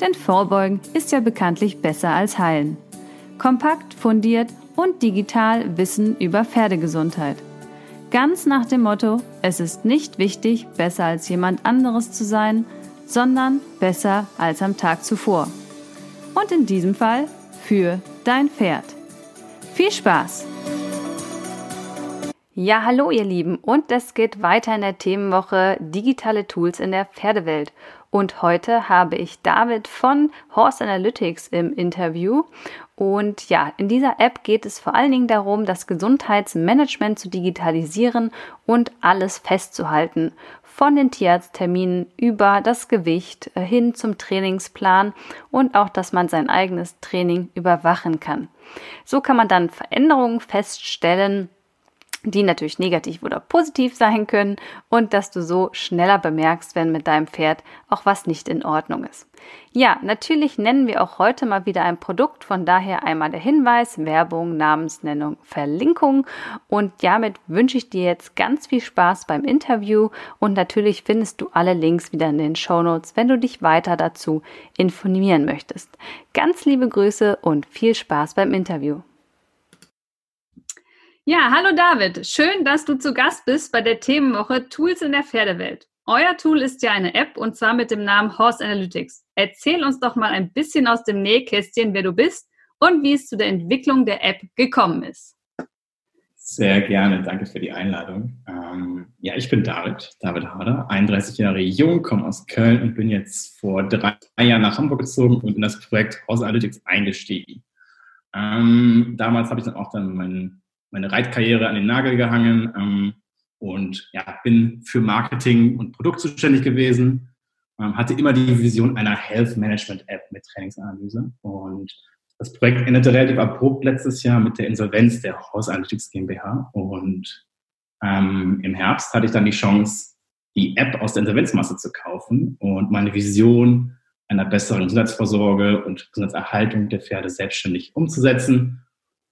Denn Vorbeugen ist ja bekanntlich besser als Heilen. Kompakt, fundiert und digital Wissen über Pferdegesundheit. Ganz nach dem Motto, es ist nicht wichtig, besser als jemand anderes zu sein, sondern besser als am Tag zuvor. Und in diesem Fall für dein Pferd. Viel Spaß! Ja, hallo ihr Lieben und es geht weiter in der Themenwoche digitale Tools in der Pferdewelt. Und heute habe ich David von Horse Analytics im Interview. Und ja, in dieser App geht es vor allen Dingen darum, das Gesundheitsmanagement zu digitalisieren und alles festzuhalten. Von den Tierarztterminen über das Gewicht äh, hin zum Trainingsplan und auch, dass man sein eigenes Training überwachen kann. So kann man dann Veränderungen feststellen, die natürlich negativ oder positiv sein können und dass du so schneller bemerkst, wenn mit deinem Pferd auch was nicht in Ordnung ist. Ja, natürlich nennen wir auch heute mal wieder ein Produkt, von daher einmal der Hinweis, Werbung, Namensnennung, Verlinkung und damit wünsche ich dir jetzt ganz viel Spaß beim Interview und natürlich findest du alle Links wieder in den Show Notes, wenn du dich weiter dazu informieren möchtest. Ganz liebe Grüße und viel Spaß beim Interview. Ja, hallo David. Schön, dass du zu Gast bist bei der Themenwoche Tools in der Pferdewelt. Euer Tool ist ja eine App und zwar mit dem Namen Horse Analytics. Erzähl uns doch mal ein bisschen aus dem Nähkästchen, wer du bist und wie es zu der Entwicklung der App gekommen ist. Sehr gerne, danke für die Einladung. Ähm, ja, ich bin David, David Harder, 31 Jahre jung, komme aus Köln und bin jetzt vor drei Jahren nach Hamburg gezogen und in das Projekt Horse Analytics eingestiegen. Ähm, damals habe ich dann auch dann meinen meine Reitkarriere an den Nagel gehangen ähm, und ja, bin für Marketing und Produkt zuständig gewesen. Ähm, hatte immer die Vision einer Health Management App mit Trainingsanalyse. Und das Projekt endete relativ abrupt letztes Jahr mit der Insolvenz der Analytics GmbH. Und ähm, im Herbst hatte ich dann die Chance, die App aus der Insolvenzmasse zu kaufen und meine Vision einer besseren Gesundheitsvorsorge und Gesundheitserhaltung der Pferde selbstständig umzusetzen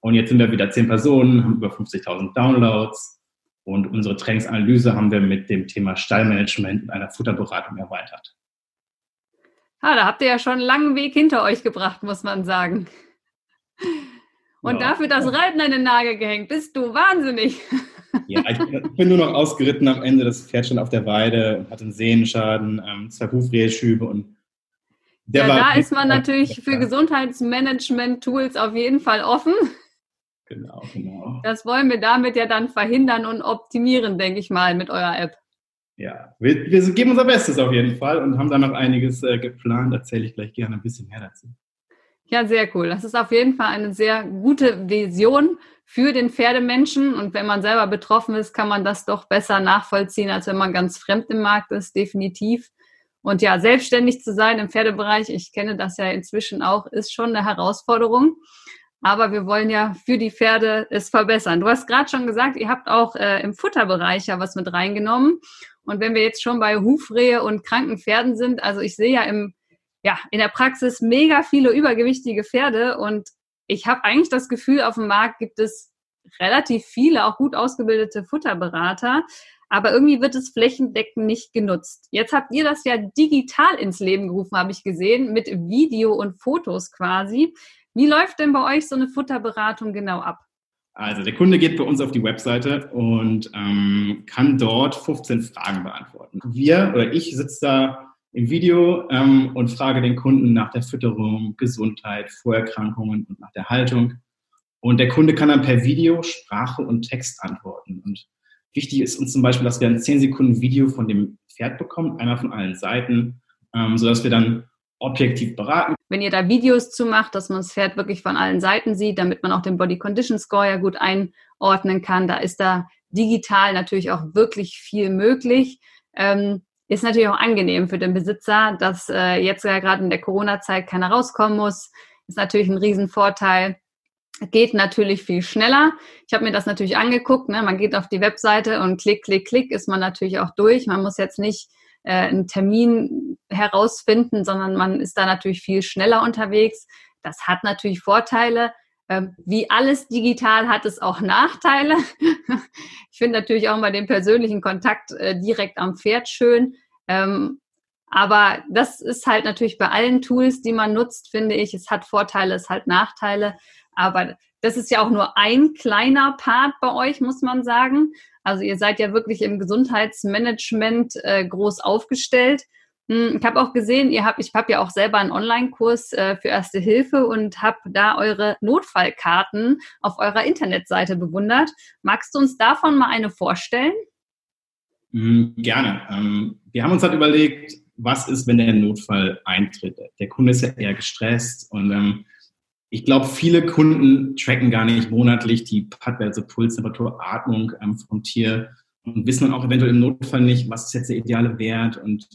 und jetzt sind wir wieder zehn Personen, haben über 50.000 Downloads. Und unsere Trainingsanalyse haben wir mit dem Thema Stallmanagement und einer Futterberatung erweitert. Ah, da habt ihr ja schon einen langen Weg hinter euch gebracht, muss man sagen. Und ja. dafür das Reiten an den Nagel gehängt. Bist du wahnsinnig. Ja, ich bin nur noch ausgeritten am Ende. Das Pferd stand auf der Weide und hatte einen Sehenschaden, ähm, zwei Hufreheschübe und der ja, da ist man natürlich für Gesundheitsmanagement-Tools auf jeden Fall offen. Genau, genau. Das wollen wir damit ja dann verhindern und optimieren, denke ich mal, mit eurer App. Ja, wir, wir geben unser Bestes auf jeden Fall und haben da noch einiges äh, geplant. Erzähle ich gleich gerne ein bisschen mehr dazu. Ja, sehr cool. Das ist auf jeden Fall eine sehr gute Vision für den Pferdemenschen. Und wenn man selber betroffen ist, kann man das doch besser nachvollziehen, als wenn man ganz fremd im Markt ist, definitiv. Und ja, selbstständig zu sein im Pferdebereich, ich kenne das ja inzwischen auch, ist schon eine Herausforderung. Aber wir wollen ja für die Pferde es verbessern. Du hast gerade schon gesagt, ihr habt auch äh, im Futterbereich ja was mit reingenommen. Und wenn wir jetzt schon bei Hufrehe und kranken Pferden sind, also ich sehe ja im, ja, in der Praxis mega viele übergewichtige Pferde und ich habe eigentlich das Gefühl, auf dem Markt gibt es relativ viele, auch gut ausgebildete Futterberater, aber irgendwie wird es flächendeckend nicht genutzt. Jetzt habt ihr das ja digital ins Leben gerufen, habe ich gesehen, mit Video und Fotos quasi. Wie läuft denn bei euch so eine Futterberatung genau ab? Also der Kunde geht bei uns auf die Webseite und ähm, kann dort 15 Fragen beantworten. Wir oder ich sitze da im Video ähm, und frage den Kunden nach der Fütterung, Gesundheit, Vorerkrankungen und nach der Haltung. Und der Kunde kann dann per Video, Sprache und Text antworten. Und wichtig ist uns zum Beispiel, dass wir ein 10 Sekunden Video von dem Pferd bekommen, einmal von allen Seiten, ähm, sodass wir dann objektiv beraten. Wenn ihr da Videos zu macht, dass man das Pferd wirklich von allen Seiten sieht, damit man auch den Body Condition Score ja gut einordnen kann, da ist da digital natürlich auch wirklich viel möglich. Ähm, ist natürlich auch angenehm für den Besitzer, dass äh, jetzt ja gerade in der Corona-Zeit keiner rauskommen muss. ist natürlich ein Riesenvorteil. Geht natürlich viel schneller. Ich habe mir das natürlich angeguckt. Ne? Man geht auf die Webseite und klick, klick, klick ist man natürlich auch durch. Man muss jetzt nicht äh, einen Termin herausfinden, sondern man ist da natürlich viel schneller unterwegs. Das hat natürlich Vorteile. Ähm, wie alles digital hat es auch Nachteile. ich finde natürlich auch mal den persönlichen Kontakt äh, direkt am Pferd schön. Ähm, aber das ist halt natürlich bei allen Tools, die man nutzt, finde ich, es hat Vorteile, es hat Nachteile. Aber das ist ja auch nur ein kleiner Part bei euch, muss man sagen. Also ihr seid ja wirklich im Gesundheitsmanagement äh, groß aufgestellt. Hm, ich habe auch gesehen, ihr habt, ich habe ja auch selber einen Online-Kurs äh, für Erste Hilfe und habe da eure Notfallkarten auf eurer Internetseite bewundert. Magst du uns davon mal eine vorstellen? Hm, gerne. Ähm, wir haben uns halt überlegt, was ist, wenn der Notfall eintritt? Der Kunde ist ja eher gestresst und ähm, ich glaube, viele Kunden tracken gar nicht monatlich die Puttwerte, also Puls, Temperatur, Atmung ähm, vom Tier und wissen dann auch eventuell im Notfall nicht, was ist jetzt der ideale Wert und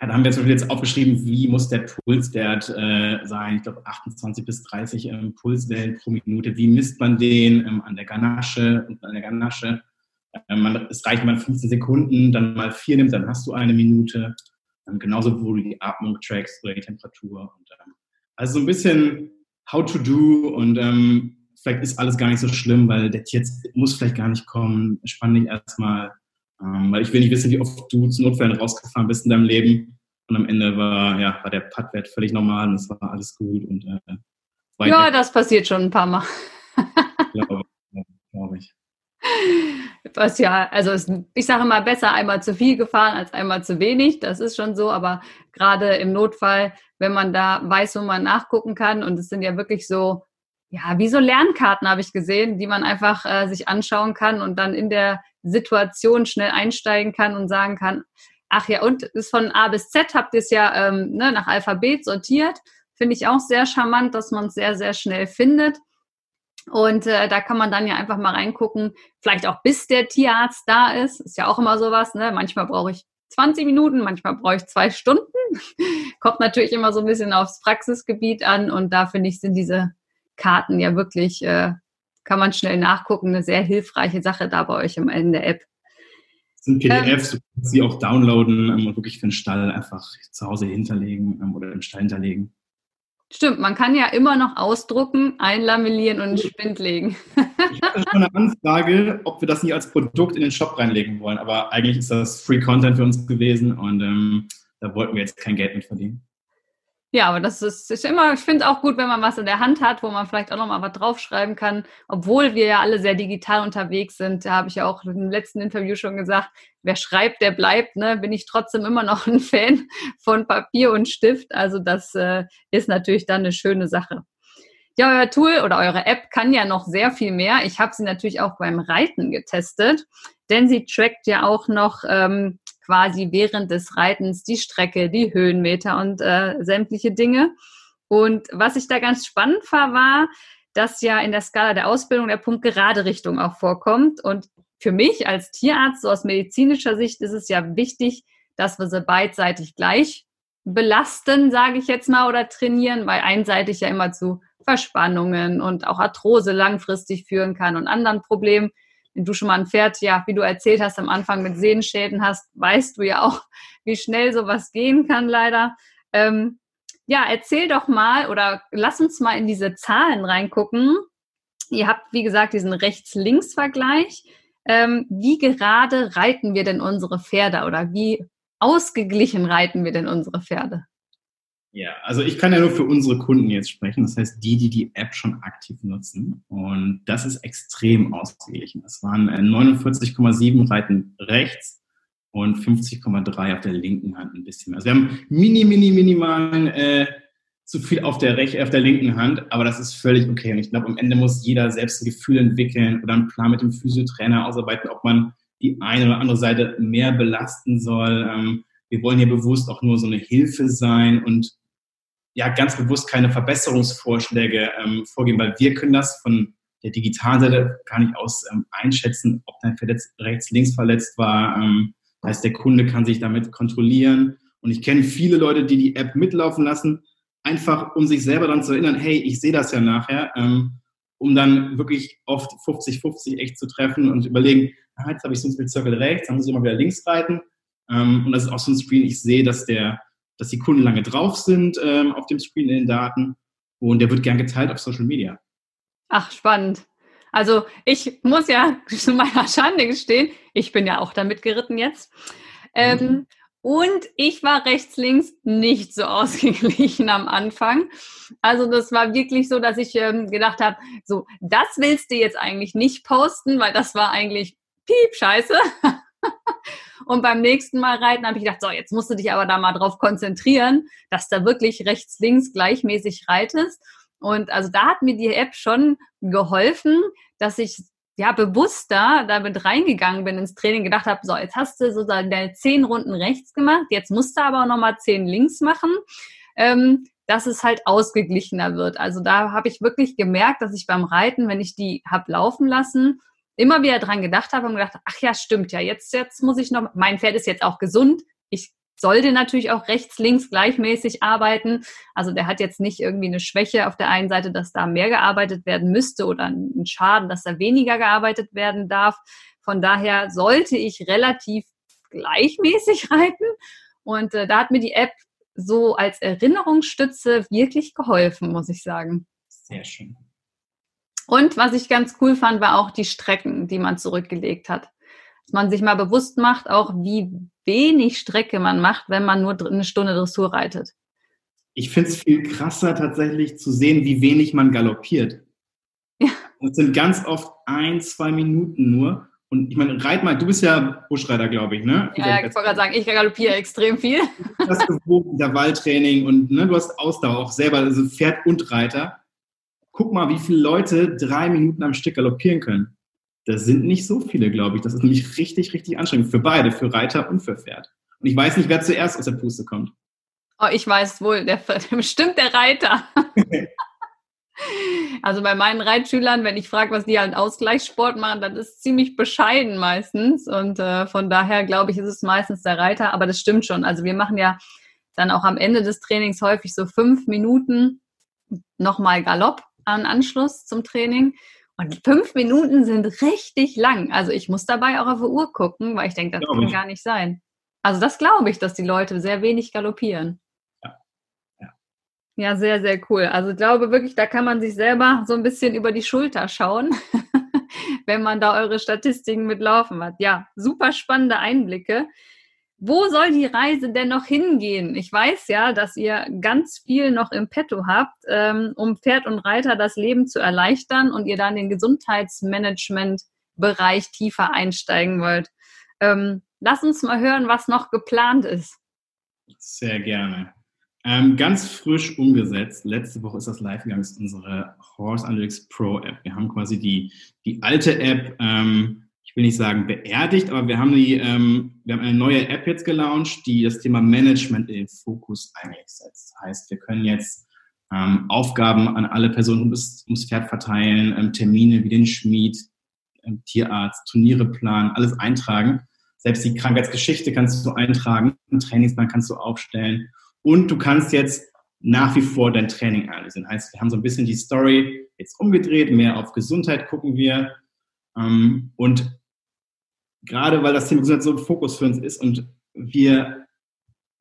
ja, da haben wir zum Beispiel jetzt aufgeschrieben, wie muss der Pulswert äh, sein? Ich glaube 28 bis 30 ähm, Pulswellen pro Minute. Wie misst man den ähm, an der Ganasche und an der Ganasche? Ähm, man, es reicht mal 15 Sekunden, dann mal vier nimmt, dann hast du eine Minute. Ähm, genauso, wo du die Atmung trackst oder die Temperatur. Und, ähm, also so ein bisschen how to do und ähm, vielleicht ist alles gar nicht so schlimm, weil der Tierarzt muss vielleicht gar nicht kommen. Spann dich erstmal, ähm, weil ich will nicht wissen, wie oft du zu Notfällen rausgefahren bist in deinem Leben. Und am Ende war, ja, war der Puttwert völlig normal und es war alles gut. Und, äh, ja, das passiert schon ein paar Mal. glaube, glaube ich. Was ja, also es, ich sage mal, besser einmal zu viel gefahren als einmal zu wenig. Das ist schon so, aber gerade im Notfall, wenn man da weiß, wo man nachgucken kann, und es sind ja wirklich so, ja, wie so Lernkarten habe ich gesehen, die man einfach äh, sich anschauen kann und dann in der Situation schnell einsteigen kann und sagen kann, ach ja, und ist von A bis Z, habt ihr es ja ähm, ne, nach Alphabet sortiert. Finde ich auch sehr charmant, dass man es sehr, sehr schnell findet. Und äh, da kann man dann ja einfach mal reingucken, vielleicht auch bis der Tierarzt da ist. Ist ja auch immer sowas, ne? Manchmal brauche ich 20 Minuten, manchmal brauche ich zwei Stunden. Kommt natürlich immer so ein bisschen aufs Praxisgebiet an und da finde ich, sind diese Karten ja wirklich, äh, kann man schnell nachgucken, eine sehr hilfreiche Sache da bei euch im Ende der App. Das sind PDFs, ähm, du kannst sie auch downloaden ähm, und wirklich für den Stall einfach zu Hause hinterlegen ähm, oder im Stall hinterlegen. Stimmt, man kann ja immer noch ausdrucken, einlamellieren und einen Spind legen. ich habe schon eine Anfrage, ob wir das nicht als Produkt in den Shop reinlegen wollen, aber eigentlich ist das Free Content für uns gewesen und ähm, da wollten wir jetzt kein Geld mit verdienen. Ja, aber das ist, ist immer, ich finde es auch gut, wenn man was in der Hand hat, wo man vielleicht auch nochmal was draufschreiben kann, obwohl wir ja alle sehr digital unterwegs sind. Da habe ich ja auch im letzten Interview schon gesagt, wer schreibt, der bleibt, ne? Bin ich trotzdem immer noch ein Fan von Papier und Stift. Also das äh, ist natürlich dann eine schöne Sache. Ja, euer Tool oder eure App kann ja noch sehr viel mehr. Ich habe sie natürlich auch beim Reiten getestet, denn sie trackt ja auch noch ähm, quasi während des Reitens die Strecke, die Höhenmeter und äh, sämtliche Dinge. Und was ich da ganz spannend war, war, dass ja in der Skala der Ausbildung der Punkt gerade Richtung auch vorkommt. Und für mich als Tierarzt, so aus medizinischer Sicht, ist es ja wichtig, dass wir sie beidseitig gleich belasten, sage ich jetzt mal, oder trainieren, weil einseitig ja immer zu Verspannungen und auch Arthrose langfristig führen kann und anderen Problemen wenn du schon mal ein Pferd, ja, wie du erzählt hast, am Anfang mit Sehenschäden hast, weißt du ja auch, wie schnell sowas gehen kann, leider. Ähm, ja, erzähl doch mal oder lass uns mal in diese Zahlen reingucken. Ihr habt, wie gesagt, diesen Rechts-Links-Vergleich. Ähm, wie gerade reiten wir denn unsere Pferde oder wie ausgeglichen reiten wir denn unsere Pferde? Ja, also ich kann ja nur für unsere Kunden jetzt sprechen, das heißt die, die die App schon aktiv nutzen. Und das ist extrem ausgeglichen. Es waren 49,7 äh, Reiten rechts und 50,3 auf der linken Hand ein bisschen mehr. Also wir haben mini, mini, minimalen äh, zu viel auf der, Rech auf der linken Hand, aber das ist völlig okay. Und ich glaube, am Ende muss jeder selbst ein Gefühl entwickeln oder einen Plan mit dem Physiotrainer ausarbeiten, ob man die eine oder andere Seite mehr belasten soll. Ähm, wir wollen hier bewusst auch nur so eine Hilfe sein und ja ganz bewusst keine Verbesserungsvorschläge ähm, vorgeben, weil wir können das von der digitalen Seite gar nicht aus ähm, einschätzen, ob dein Verletz rechts, links verletzt war. Ähm, heißt, der Kunde kann sich damit kontrollieren. Und ich kenne viele Leute, die die App mitlaufen lassen, einfach um sich selber dann zu erinnern, hey, ich sehe das ja nachher, ähm, um dann wirklich oft 50-50 echt zu treffen und überlegen, ah, jetzt habe ich so ein viel Circle rechts, dann muss ich mal wieder links reiten. Ähm, und das ist auch so ein Screen, ich sehe, dass der, dass die Kunden lange drauf sind ähm, auf dem Screen in den Daten und der wird gern geteilt auf Social Media. Ach, spannend. Also ich muss ja zu meiner Schande gestehen, ich bin ja auch damit geritten jetzt. Ähm, mhm. Und ich war rechts, links nicht so ausgeglichen am Anfang. Also das war wirklich so, dass ich ähm, gedacht habe, so, das willst du jetzt eigentlich nicht posten, weil das war eigentlich piep, scheiße. Und beim nächsten Mal reiten habe ich gedacht, so, jetzt musst du dich aber da mal drauf konzentrieren, dass da wirklich rechts, links gleichmäßig reitest. Und also da hat mir die App schon geholfen, dass ich ja bewusster damit reingegangen bin ins Training, gedacht habe, so, jetzt hast du so deine zehn Runden rechts gemacht, jetzt musst du aber auch nochmal zehn links machen. Ähm, dass es halt ausgeglichener wird. Also da habe ich wirklich gemerkt, dass ich beim Reiten, wenn ich die hab laufen lassen, immer wieder dran gedacht habe und gedacht, ach ja, stimmt ja, jetzt, jetzt muss ich noch, mein Pferd ist jetzt auch gesund, ich sollte natürlich auch rechts, links gleichmäßig arbeiten. Also der hat jetzt nicht irgendwie eine Schwäche auf der einen Seite, dass da mehr gearbeitet werden müsste oder einen Schaden, dass da weniger gearbeitet werden darf. Von daher sollte ich relativ gleichmäßig reiten. Und äh, da hat mir die App so als Erinnerungsstütze wirklich geholfen, muss ich sagen. Sehr schön. Und was ich ganz cool fand, war auch die Strecken, die man zurückgelegt hat. Dass man sich mal bewusst macht, auch wie wenig Strecke man macht, wenn man nur eine Stunde Dressur reitet. Ich finde es viel krasser tatsächlich zu sehen, wie wenig man galoppiert. Ja. Das sind ganz oft ein, zwei Minuten nur. Und ich meine, reit mal, du bist ja Buschreiter, glaube ich, ne? Ja, ja ich wollte gerade sagen, ich galoppiere extrem viel. Du hast gewogen, der Waldtraining und ne, du hast Ausdauer auch selber, also Pferd und Reiter. Guck mal, wie viele Leute drei Minuten am Stück galoppieren können. Das sind nicht so viele, glaube ich. Das ist nämlich richtig, richtig anstrengend für beide, für Reiter und für Pferd. Und ich weiß nicht, wer zuerst aus der Puste kommt. Oh, ich weiß wohl, der, bestimmt der Reiter. also bei meinen Reitschülern, wenn ich frage, was die halt Ausgleichssport machen, dann ist es ziemlich bescheiden meistens. Und äh, von daher glaube ich, ist es meistens der Reiter. Aber das stimmt schon. Also wir machen ja dann auch am Ende des Trainings häufig so fünf Minuten nochmal Galopp an Anschluss zum Training. Und fünf Minuten sind richtig lang. Also ich muss dabei auch auf die Uhr gucken, weil ich denke, das glaube kann ich. gar nicht sein. Also das glaube ich, dass die Leute sehr wenig galoppieren. Ja. ja. Ja, sehr, sehr cool. Also ich glaube wirklich, da kann man sich selber so ein bisschen über die Schulter schauen, wenn man da eure Statistiken mitlaufen hat. Ja, super spannende Einblicke. Wo soll die Reise denn noch hingehen? Ich weiß ja, dass ihr ganz viel noch im Petto habt, ähm, um Pferd und Reiter das Leben zu erleichtern und ihr dann den Gesundheitsmanagement-Bereich tiefer einsteigen wollt. Ähm, lass uns mal hören, was noch geplant ist. Sehr gerne. Ähm, ganz frisch umgesetzt. Letzte Woche ist das live gegangen, ist unsere Horse Analytics Pro App. Wir haben quasi die, die alte App ähm, ich will nicht sagen beerdigt, aber wir haben, die, ähm, wir haben eine neue App jetzt gelauncht, die das Thema Management in den Fokus eigentlich setzt. Das heißt, wir können jetzt ähm, Aufgaben an alle Personen ums, ums Pferd verteilen, ähm, Termine wie den Schmied, ähm, Tierarzt, Turniere planen, alles eintragen. Selbst die Krankheitsgeschichte kannst du eintragen, einen Trainingsplan kannst du aufstellen und du kannst jetzt nach wie vor dein Training analysieren. Heißt, wir haben so ein bisschen die Story jetzt umgedreht, mehr auf Gesundheit gucken wir. Ähm, und gerade weil das Thema Gesundheit so ein Fokus für uns ist und wir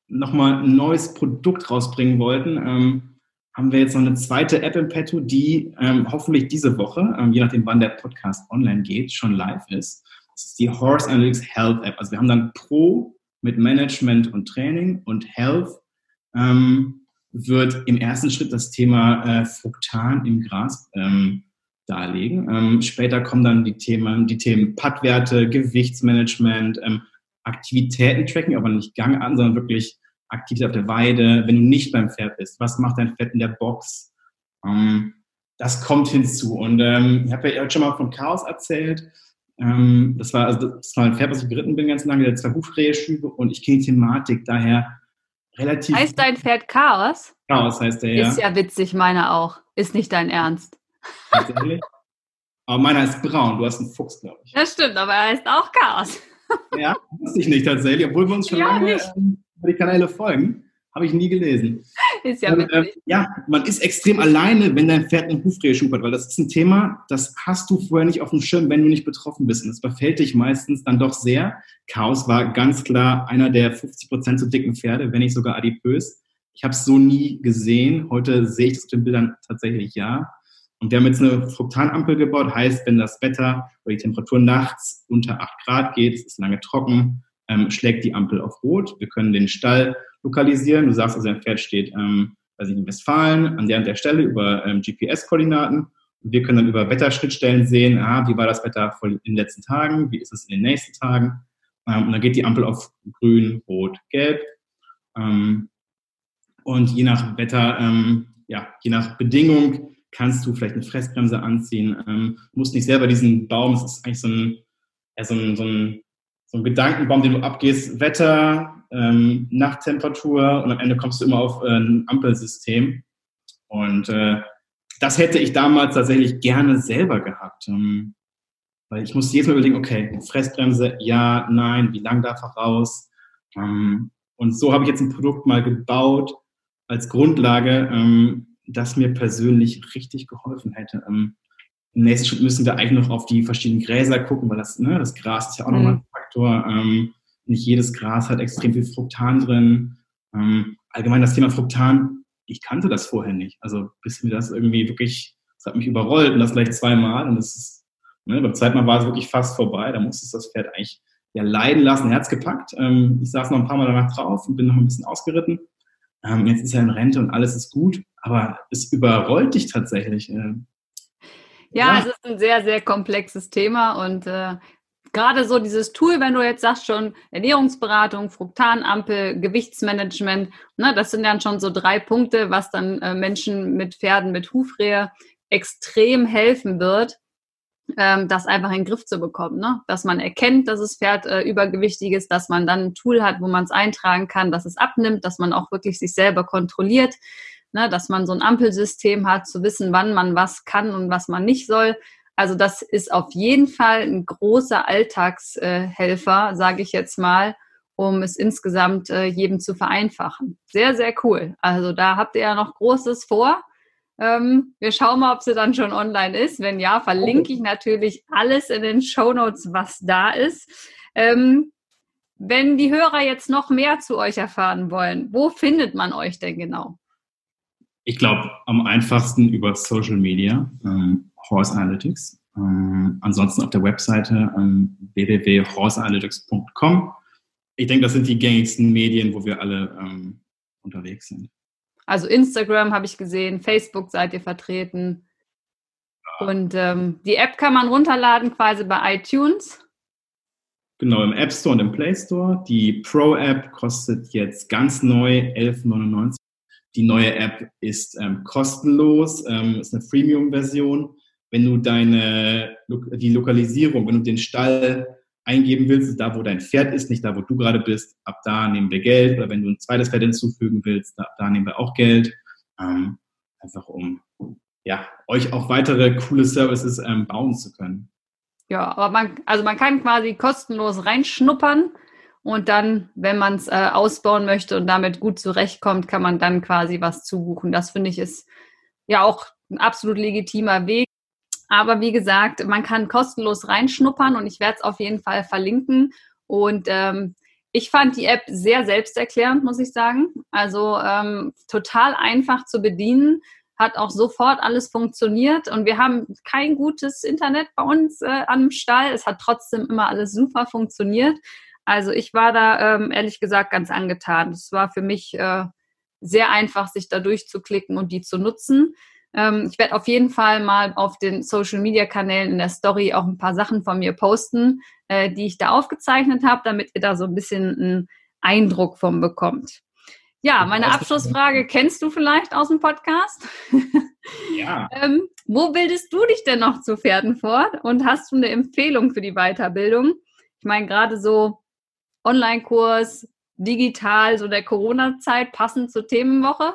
nochmal ein neues Produkt rausbringen wollten, ähm, haben wir jetzt noch eine zweite App im Petto, die ähm, hoffentlich diese Woche, ähm, je nachdem wann der Podcast online geht, schon live ist. Das ist die Horse Analytics Health App. Also wir haben dann Pro mit Management und Training und Health ähm, wird im ersten Schritt das Thema äh, Fruktan im Gras ähm, darlegen. Ähm, später kommen dann die Themen, die Themen Pattwerte, Gewichtsmanagement, ähm, Aktivitäten-Tracking, aber nicht Gang an, sondern wirklich Aktivität auf der Weide, wenn du nicht beim Pferd bist. Was macht dein Pferd in der Box? Ähm, das kommt hinzu. Und ähm, ich habe ja heute schon mal von Chaos erzählt. Ähm, das war also das war ein Pferd, was ich geritten bin ganz lange, der zwei Hufrehe-Schübe und ich kenne die Thematik daher relativ. Heißt dein Pferd Chaos? Chaos heißt der, ja. Ist ja witzig, meiner auch. Ist nicht dein Ernst. Tatsächlich. Aber meiner ist braun, du hast einen Fuchs, glaube ich. Das stimmt, aber er ist auch Chaos. ja, wusste ich nicht tatsächlich, obwohl wir uns schon ja, lange ähm, über die Kanäle folgen. Habe ich nie gelesen. ist ja, und, äh, ja, man ist extrem alleine, wenn dein Pferd eine Hufrehe schubert, weil das ist ein Thema, das hast du vorher nicht auf dem Schirm, wenn du nicht betroffen bist. Und das befällt dich meistens dann doch sehr. Chaos war ganz klar einer der 50 Prozent zu dicken Pferde, wenn nicht sogar adipös. Ich habe es so nie gesehen. Heute sehe ich das auf den Bildern tatsächlich ja. Und wir haben jetzt eine Fruktanampel gebaut, heißt, wenn das Wetter oder die Temperatur nachts unter 8 Grad geht, es ist lange trocken, ähm, schlägt die Ampel auf Rot. Wir können den Stall lokalisieren. Du sagst also, ein Pferd steht ähm, weiß ich, in Westfalen an der und der Stelle über ähm, GPS-Koordinaten. Wir können dann über Wetterschnittstellen sehen, ah, wie war das Wetter in den letzten Tagen, wie ist es in den nächsten Tagen. Ähm, und dann geht die Ampel auf grün, rot, gelb. Ähm, und je nach Wetter, ähm, ja, je nach Bedingung kannst du vielleicht eine Fressbremse anziehen. Ähm, musst nicht selber diesen Baum, es ist eigentlich so ein, ja, so ein, so ein so ein Gedankenbaum, den du abgehst, Wetter, ähm, Nachttemperatur und am Ende kommst du immer auf äh, ein Ampelsystem. Und äh, das hätte ich damals tatsächlich gerne selber gehabt. Ähm, weil ich musste jedes Mal überlegen, okay, Fressbremse, ja, nein, wie lang darf er raus? Ähm, und so habe ich jetzt ein Produkt mal gebaut als Grundlage, ähm, das mir persönlich richtig geholfen hätte. Ähm, Im nächsten Schritt müssen wir eigentlich noch auf die verschiedenen Gräser gucken, weil das, ne, das Gras ist ja auch mhm. nochmal ein Faktor. Ähm, nicht jedes Gras hat extrem viel Fruktan drin. Ähm, allgemein das Thema Fruktan, ich kannte das vorher nicht. Also bis mir das irgendwie wirklich, das hat mich überrollt und das gleich zweimal. Und das ist, ne, beim zweiten Mal war es wirklich fast vorbei. Da musste es das Pferd eigentlich ja leiden lassen, Herz gepackt. Ähm, ich saß noch ein paar Mal danach drauf und bin noch ein bisschen ausgeritten. Ähm, jetzt ist er in Rente und alles ist gut, aber es überrollt dich tatsächlich. Äh, ja, ja, es ist ein sehr, sehr komplexes Thema und äh, gerade so dieses Tool, wenn du jetzt sagst schon Ernährungsberatung, Fruktanampel, Gewichtsmanagement, ne, das sind dann schon so drei Punkte, was dann äh, Menschen mit Pferden mit Hufrehe extrem helfen wird, ähm, das einfach in den Griff zu bekommen. Ne? Dass man erkennt, dass das Pferd äh, übergewichtig ist, dass man dann ein Tool hat, wo man es eintragen kann, dass es abnimmt, dass man auch wirklich sich selber kontrolliert, ne? dass man so ein Ampelsystem hat, zu wissen, wann man was kann und was man nicht soll. Also das ist auf jeden Fall ein großer Alltagshelfer, sage ich jetzt mal, um es insgesamt äh, jedem zu vereinfachen. Sehr, sehr cool. Also da habt ihr ja noch Großes vor. Ähm, wir schauen mal, ob sie dann schon online ist. Wenn ja, verlinke ich natürlich alles in den Show Notes, was da ist. Ähm, wenn die Hörer jetzt noch mehr zu euch erfahren wollen, wo findet man euch denn genau? Ich glaube, am einfachsten über Social Media. Ähm, Horse Analytics. Ähm, ansonsten auf der Webseite ähm, www.horseanalytics.com. Ich denke, das sind die gängigsten Medien, wo wir alle ähm, unterwegs sind. Also Instagram habe ich gesehen, Facebook seid ihr vertreten. Und ähm, die App kann man runterladen quasi bei iTunes. Genau, im App Store und im Play Store. Die Pro-App kostet jetzt ganz neu 11,99. Die neue App ist ähm, kostenlos, ähm, ist eine Freemium-Version wenn du deine, die Lokalisierung, wenn du den Stall eingeben willst, da wo dein Pferd ist, nicht da wo du gerade bist, ab da nehmen wir Geld. Oder wenn du ein zweites Pferd hinzufügen willst, ab da nehmen wir auch Geld. Ähm, einfach um ja, euch auch weitere coole Services ähm, bauen zu können. Ja, aber man, also man kann quasi kostenlos reinschnuppern und dann, wenn man es äh, ausbauen möchte und damit gut zurechtkommt, kann man dann quasi was zubuchen. Das finde ich ist ja auch ein absolut legitimer Weg. Aber wie gesagt, man kann kostenlos reinschnuppern und ich werde es auf jeden Fall verlinken. Und ähm, ich fand die App sehr selbsterklärend, muss ich sagen. Also ähm, total einfach zu bedienen, hat auch sofort alles funktioniert und wir haben kein gutes Internet bei uns äh, am Stall. Es hat trotzdem immer alles super funktioniert. Also ich war da ähm, ehrlich gesagt ganz angetan. Es war für mich äh, sehr einfach, sich da durchzuklicken und die zu nutzen. Ähm, ich werde auf jeden Fall mal auf den Social Media Kanälen in der Story auch ein paar Sachen von mir posten, äh, die ich da aufgezeichnet habe, damit ihr da so ein bisschen einen Eindruck von bekommt. Ja, meine Abschlussfrage kennst du vielleicht aus dem Podcast? Ja. ähm, wo bildest du dich denn noch zu Pferden fort und hast du eine Empfehlung für die Weiterbildung? Ich meine, gerade so Online-Kurs, digital, so der Corona-Zeit, passend zur Themenwoche?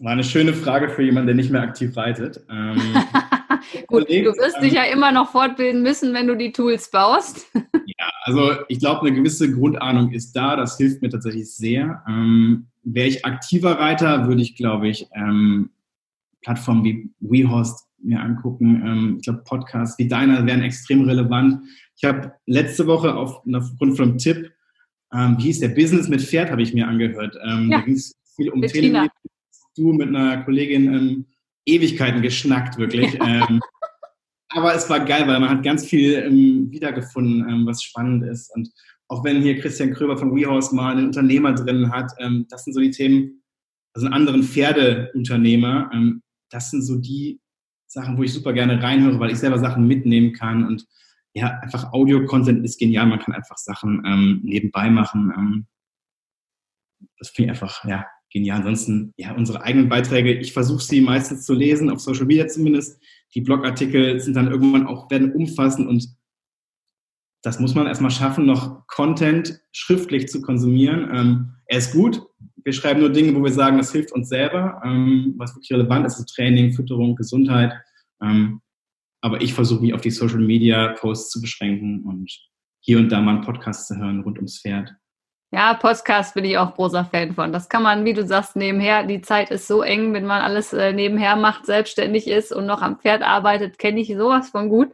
War eine schöne Frage für jemanden, der nicht mehr aktiv reitet. Ähm, Gut, überlegt, du wirst ähm, dich ja immer noch fortbilden müssen, wenn du die Tools baust. ja, also ich glaube, eine gewisse Grundahnung ist da. Das hilft mir tatsächlich sehr. Ähm, wäre ich aktiver Reiter, würde ich, glaube ich, ähm, Plattformen wie WeHost mir angucken. Ähm, ich glaube, Podcasts wie deiner wären extrem relevant. Ich habe letzte Woche auf, aufgrund von einem Tipp, ähm, wie hieß der Business mit Pferd, habe ich mir angehört. Ähm, ja. Da ging es viel um Themen. Du mit einer Kollegin ähm, Ewigkeiten geschnackt, wirklich. Ja. Ähm, aber es war geil, weil man hat ganz viel ähm, wiedergefunden, ähm, was spannend ist. Und auch wenn hier Christian Kröber von WeHorse mal einen Unternehmer drin hat, ähm, das sind so die Themen, also einen anderen Pferdeunternehmer, ähm, das sind so die Sachen, wo ich super gerne reinhöre, weil ich selber Sachen mitnehmen kann und ja, einfach Audio-Content ist genial. Man kann einfach Sachen ähm, nebenbei machen. Ähm, das finde ich einfach, ja, genial. Ansonsten, ja, unsere eigenen Beiträge, ich versuche sie meistens zu lesen, auf Social Media zumindest. Die Blogartikel sind dann irgendwann auch, werden umfassend und das muss man erstmal schaffen, noch Content schriftlich zu konsumieren. Ähm, er ist gut. Wir schreiben nur Dinge, wo wir sagen, das hilft uns selber, ähm, was wirklich relevant ist, ist Training, Fütterung, Gesundheit. Ähm, aber ich versuche mich auf die Social Media Posts zu beschränken und hier und da mal einen Podcast zu hören rund ums Pferd. Ja, Podcast bin ich auch großer Fan von. Das kann man, wie du sagst, nebenher. Die Zeit ist so eng, wenn man alles äh, nebenher macht, selbstständig ist und noch am Pferd arbeitet, kenne ich sowas von gut.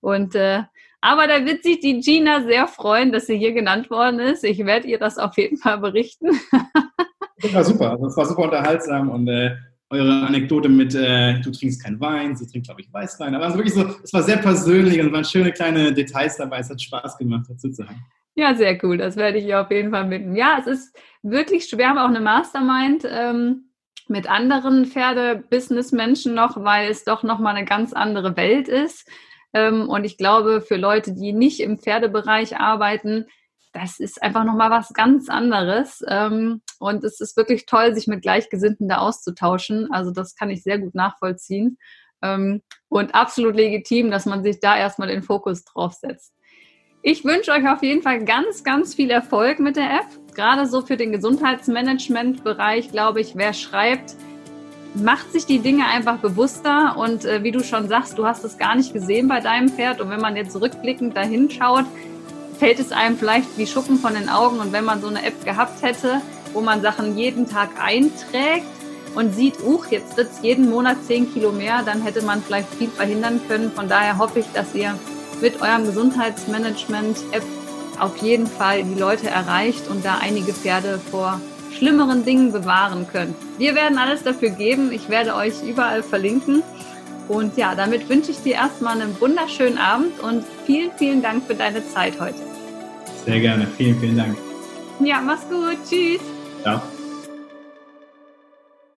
Und äh, aber da wird sich die Gina sehr freuen, dass sie hier genannt worden ist. Ich werde ihr das auf jeden Fall berichten. das super. Also, es war super unterhaltsam und äh, eure Anekdote mit, äh, du trinkst keinen Wein, sie trinkt, glaube ich, Weißwein. Aber war wirklich so, es war sehr persönlich und waren schöne kleine Details dabei. Es hat Spaß gemacht, dazu zu haben. Ja, sehr cool. Das werde ich auf jeden Fall mitnehmen. Ja, es ist wirklich schwer. Wir haben auch eine Mastermind ähm, mit anderen Pferde-Business-Menschen noch, weil es doch nochmal eine ganz andere Welt ist. Ähm, und ich glaube, für Leute, die nicht im Pferdebereich arbeiten, das ist einfach nochmal was ganz anderes. Ähm, und es ist wirklich toll, sich mit Gleichgesinnten da auszutauschen. Also das kann ich sehr gut nachvollziehen. Ähm, und absolut legitim, dass man sich da erstmal den Fokus drauf setzt. Ich wünsche euch auf jeden Fall ganz, ganz viel Erfolg mit der App. Gerade so für den Gesundheitsmanagement-Bereich, glaube ich, wer schreibt, macht sich die Dinge einfach bewusster. Und äh, wie du schon sagst, du hast es gar nicht gesehen bei deinem Pferd. Und wenn man jetzt rückblickend dahin schaut, fällt es einem vielleicht wie Schuppen von den Augen. Und wenn man so eine App gehabt hätte, wo man Sachen jeden Tag einträgt und sieht, uch, jetzt wird es jeden Monat 10 Kilo mehr, dann hätte man vielleicht viel verhindern können. Von daher hoffe ich, dass ihr mit eurem Gesundheitsmanagement-App auf jeden Fall die Leute erreicht und da einige Pferde vor schlimmeren Dingen bewahren könnt. Wir werden alles dafür geben. Ich werde euch überall verlinken. Und ja, damit wünsche ich dir erstmal einen wunderschönen Abend und vielen, vielen Dank für deine Zeit heute. Sehr gerne. Vielen, vielen Dank. Ja, mach's gut. Tschüss. Ciao.